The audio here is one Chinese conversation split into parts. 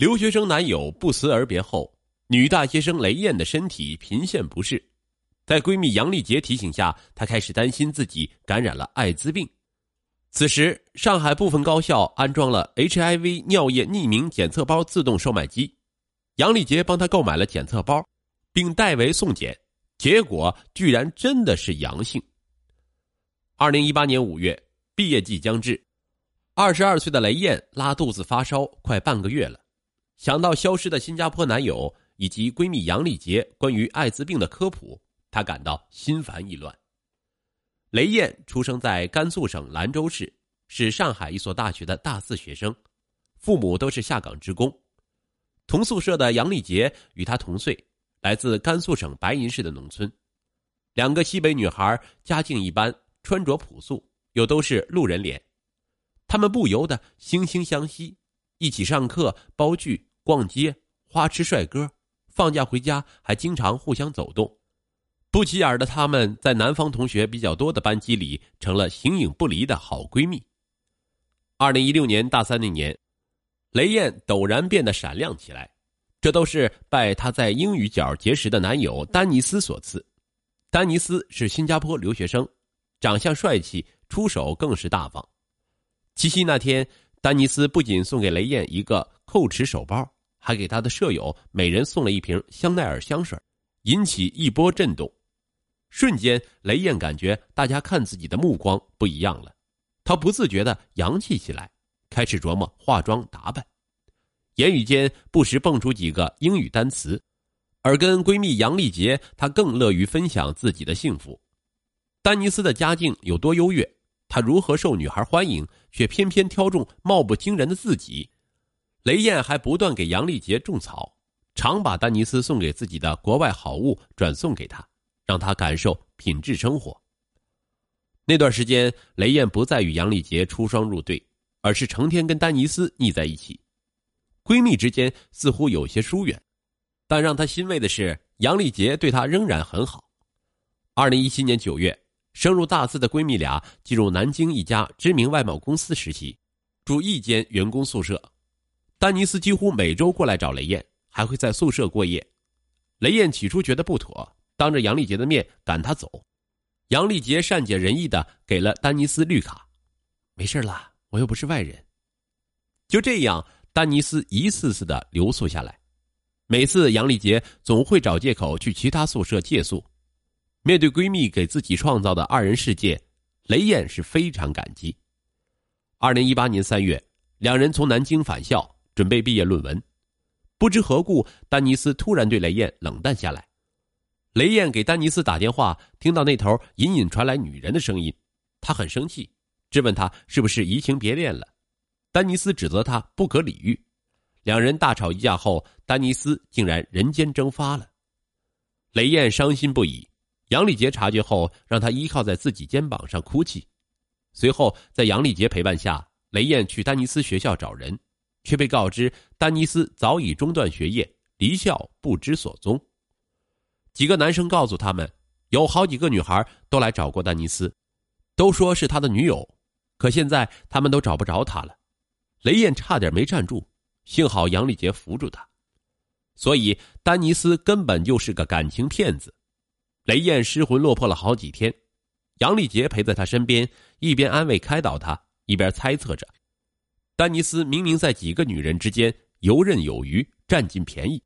留学生男友不辞而别后，女大学生雷燕的身体频现不适，在闺蜜杨丽杰提醒下，她开始担心自己感染了艾滋病。此时，上海部分高校安装了 HIV 尿液匿名检测包自动售卖机，杨丽杰帮她购买了检测包，并代为送检，结果居然真的是阳性。二零一八年五月，毕业季将至，二十二岁的雷燕拉肚子发烧快半个月了。想到消失的新加坡男友以及闺蜜杨丽杰关于艾滋病的科普，她感到心烦意乱。雷燕出生在甘肃省兰州市，是上海一所大学的大四学生，父母都是下岗职工。同宿舍的杨丽杰与她同岁，来自甘肃省白银市的农村。两个西北女孩家境一般，穿着朴素，又都是路人脸，她们不由得惺惺相惜，一起上课、包剧。逛街、花痴、帅哥，放假回家还经常互相走动。不起眼的他们，在南方同学比较多的班级里，成了形影不离的好闺蜜。二零一六年大三那年，雷燕陡然变得闪亮起来，这都是拜她在英语角结识的男友丹尼斯所赐。丹尼斯是新加坡留学生，长相帅气，出手更是大方。七夕那天，丹尼斯不仅送给雷燕一个。蔻驰手包，还给他的舍友每人送了一瓶香奈儿香水，引起一波震动。瞬间，雷燕感觉大家看自己的目光不一样了，她不自觉的洋气起来，开始琢磨化妆打扮，言语间不时蹦出几个英语单词。而跟闺蜜杨丽杰，她更乐于分享自己的幸福。丹尼斯的家境有多优越，他如何受女孩欢迎，却偏偏挑中貌不惊人的自己。雷燕还不断给杨丽杰种草，常把丹尼斯送给自己的国外好物转送给他，让他感受品质生活。那段时间，雷燕不再与杨丽杰出双入对，而是成天跟丹尼斯腻在一起，闺蜜之间似乎有些疏远。但让她欣慰的是，杨丽杰对她仍然很好。二零一七年九月，升入大四的闺蜜俩进入南京一家知名外贸公司实习，住一间员工宿舍。丹尼斯几乎每周过来找雷燕，还会在宿舍过夜。雷燕起初觉得不妥，当着杨丽杰的面赶他走。杨丽杰善解人意的给了丹尼斯绿卡，没事了，我又不是外人。就这样，丹尼斯一次次的留宿下来。每次杨丽杰总会找借口去其他宿舍借宿。面对闺蜜给自己创造的二人世界，雷燕是非常感激。二零一八年三月，两人从南京返校。准备毕业论文，不知何故，丹尼斯突然对雷燕冷淡下来。雷燕给丹尼斯打电话，听到那头隐隐传来女人的声音，他很生气，质问他是不是移情别恋了。丹尼斯指责他不可理喻，两人大吵一架后，丹尼斯竟然人间蒸发了。雷燕伤心不已，杨丽杰察觉后，让他依靠在自己肩膀上哭泣。随后，在杨丽杰陪伴下，雷燕去丹尼斯学校找人。却被告知丹尼斯早已中断学业，离校不知所踪。几个男生告诉他们，有好几个女孩都来找过丹尼斯，都说是他的女友，可现在他们都找不着他了。雷燕差点没站住，幸好杨丽杰扶住他。所以丹尼斯根本就是个感情骗子。雷燕失魂落魄了好几天，杨丽杰陪在他身边，一边安慰开导他，一边猜测着。丹尼斯明明在几个女人之间游刃有余，占尽便宜，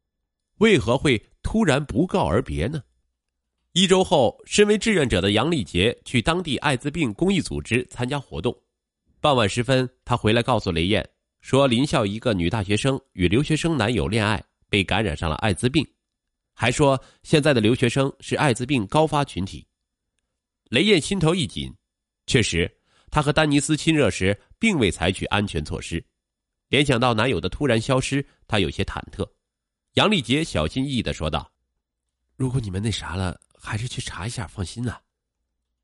为何会突然不告而别呢？一周后，身为志愿者的杨丽杰去当地艾滋病公益组织参加活动。傍晚时分，他回来告诉雷燕，说林校一个女大学生与留学生男友恋爱，被感染上了艾滋病，还说现在的留学生是艾滋病高发群体。雷燕心头一紧，确实。她和丹尼斯亲热时，并未采取安全措施。联想到男友的突然消失，她有些忐忑。杨丽杰小心翼翼的说道：“如果你们那啥了，还是去查一下，放心啊。”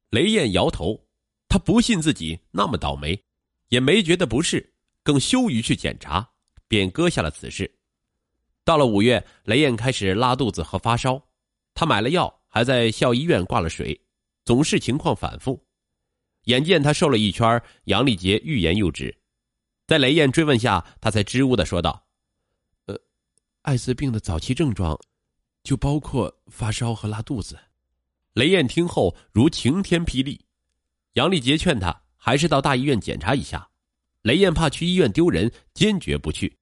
雷燕摇头，她不信自己那么倒霉，也没觉得不适，更羞于去检查，便搁下了此事。到了五月，雷燕开始拉肚子和发烧，她买了药，还在校医院挂了水，总是情况反复。眼见他瘦了一圈，杨丽杰欲言又止，在雷燕追问下，他才支吾的说道：“呃艾滋病的早期症状，就包括发烧和拉肚子。雷燕听后如晴天霹雳。杨丽杰劝他还是到大医院检查一下，雷燕怕去医院丢人，坚决不去。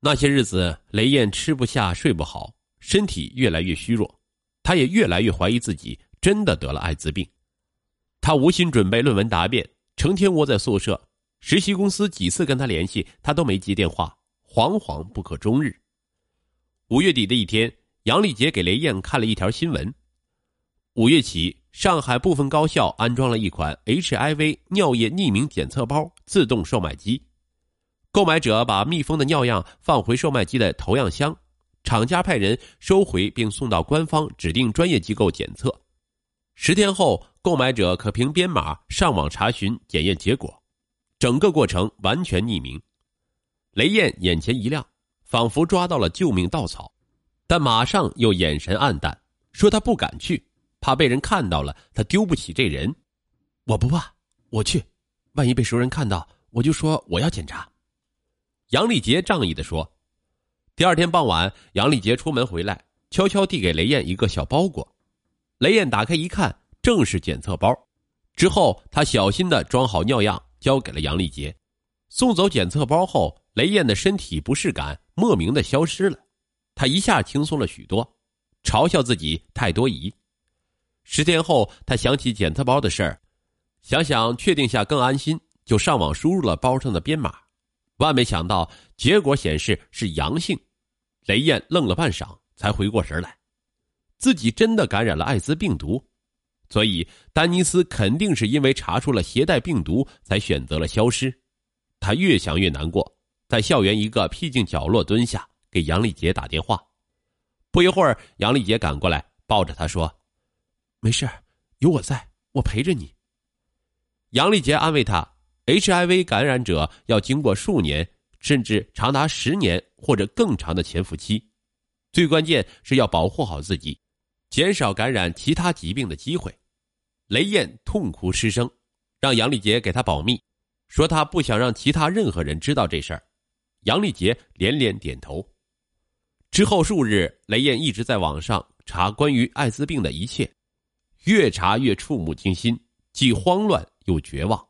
那些日子，雷燕吃不下、睡不好，身体越来越虚弱，她也越来越怀疑自己真的得了艾滋病。他无心准备论文答辩，成天窝在宿舍。实习公司几次跟他联系，他都没接电话，惶惶不可终日。五月底的一天，杨丽杰给雷燕看了一条新闻：五月起。上海部分高校安装了一款 HIV 尿液匿名检测包自动售卖机，购买者把密封的尿样放回售卖机的投样箱，厂家派人收回并送到官方指定专业机构检测。十天后，购买者可凭编码上网查询检验结果，整个过程完全匿名。雷燕眼前一亮，仿佛抓到了救命稻草，但马上又眼神黯淡，说他不敢去。怕被人看到了，他丢不起这人。我不怕，我去。万一被熟人看到，我就说我要检查。杨丽杰仗义的说。第二天傍晚，杨丽杰出门回来，悄悄递给雷燕一个小包裹。雷燕打开一看，正是检测包。之后，他小心的装好尿样，交给了杨丽杰。送走检测包后，雷燕的身体不适感莫名的消失了，他一下轻松了许多，嘲笑自己太多疑。十天后，他想起检测包的事儿，想想确定下更安心，就上网输入了包上的编码。万没想到，结果显示是阳性。雷燕愣了半晌，才回过神来，自己真的感染了艾滋病毒。所以，丹尼斯肯定是因为查出了携带病毒，才选择了消失。他越想越难过，在校园一个僻静角落蹲下，给杨丽杰打电话。不一会儿，杨丽杰赶过来，抱着他说。没事有我在，我陪着你。杨丽杰安慰他：“HIV 感染者要经过数年，甚至长达十年或者更长的潜伏期，最关键是要保护好自己，减少感染其他疾病的机会。”雷燕痛哭失声，让杨丽杰给他保密，说他不想让其他任何人知道这事儿。杨丽杰连连点头。之后数日，雷燕一直在网上查关于艾滋病的一切。越查越触目惊心，既慌乱又绝望。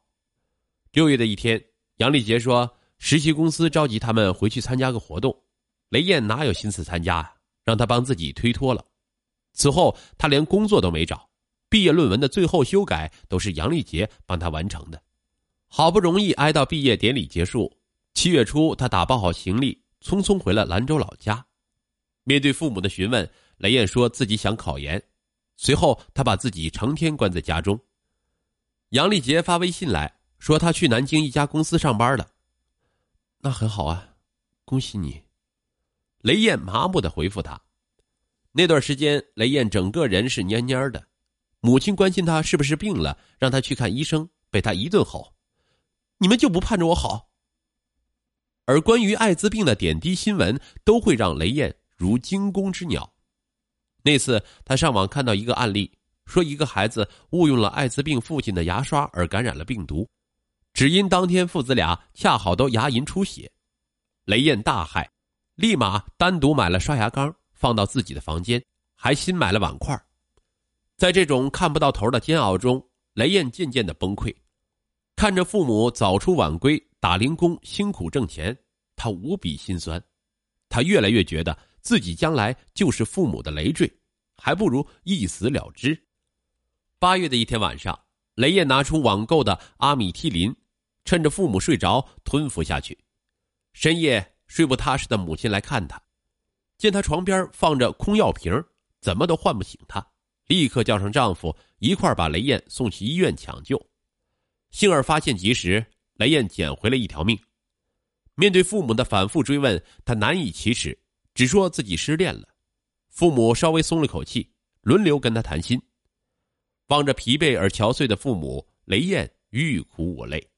六月的一天，杨丽杰说：“实习公司召集他们回去参加个活动。”雷燕哪有心思参加啊？让他帮自己推脱了。此后，他连工作都没找，毕业论文的最后修改都是杨丽杰帮他完成的。好不容易挨到毕业典礼结束，七月初，他打包好行李，匆匆回了兰州老家。面对父母的询问，雷燕说自己想考研。随后，他把自己成天关在家中。杨丽杰发微信来说，他去南京一家公司上班了。那很好啊，恭喜你。雷燕麻木的回复他。那段时间，雷燕整个人是蔫蔫的。母亲关心他是不是病了，让他去看医生，被他一顿吼：“你们就不盼着我好？”而关于艾滋病的点滴新闻，都会让雷燕如惊弓之鸟。那次，他上网看到一个案例，说一个孩子误用了艾滋病父亲的牙刷而感染了病毒，只因当天父子俩恰好都牙龈出血。雷燕大骇，立马单独买了刷牙缸放到自己的房间，还新买了碗筷。在这种看不到头的煎熬中，雷燕渐渐的崩溃，看着父母早出晚归打零工辛苦挣钱，他无比心酸，他越来越觉得。自己将来就是父母的累赘，还不如一死了之。八月的一天晚上，雷燕拿出网购的阿米替林，趁着父母睡着吞服下去。深夜睡不踏实的母亲来看他，见她床边放着空药瓶，怎么都唤不醒她，立刻叫上丈夫一块把雷燕送去医院抢救。幸而发现及时，雷燕捡回了一条命。面对父母的反复追问，她难以启齿。只说自己失恋了，父母稍微松了口气，轮流跟她谈心。望着疲惫而憔悴的父母，雷燕欲哭无泪。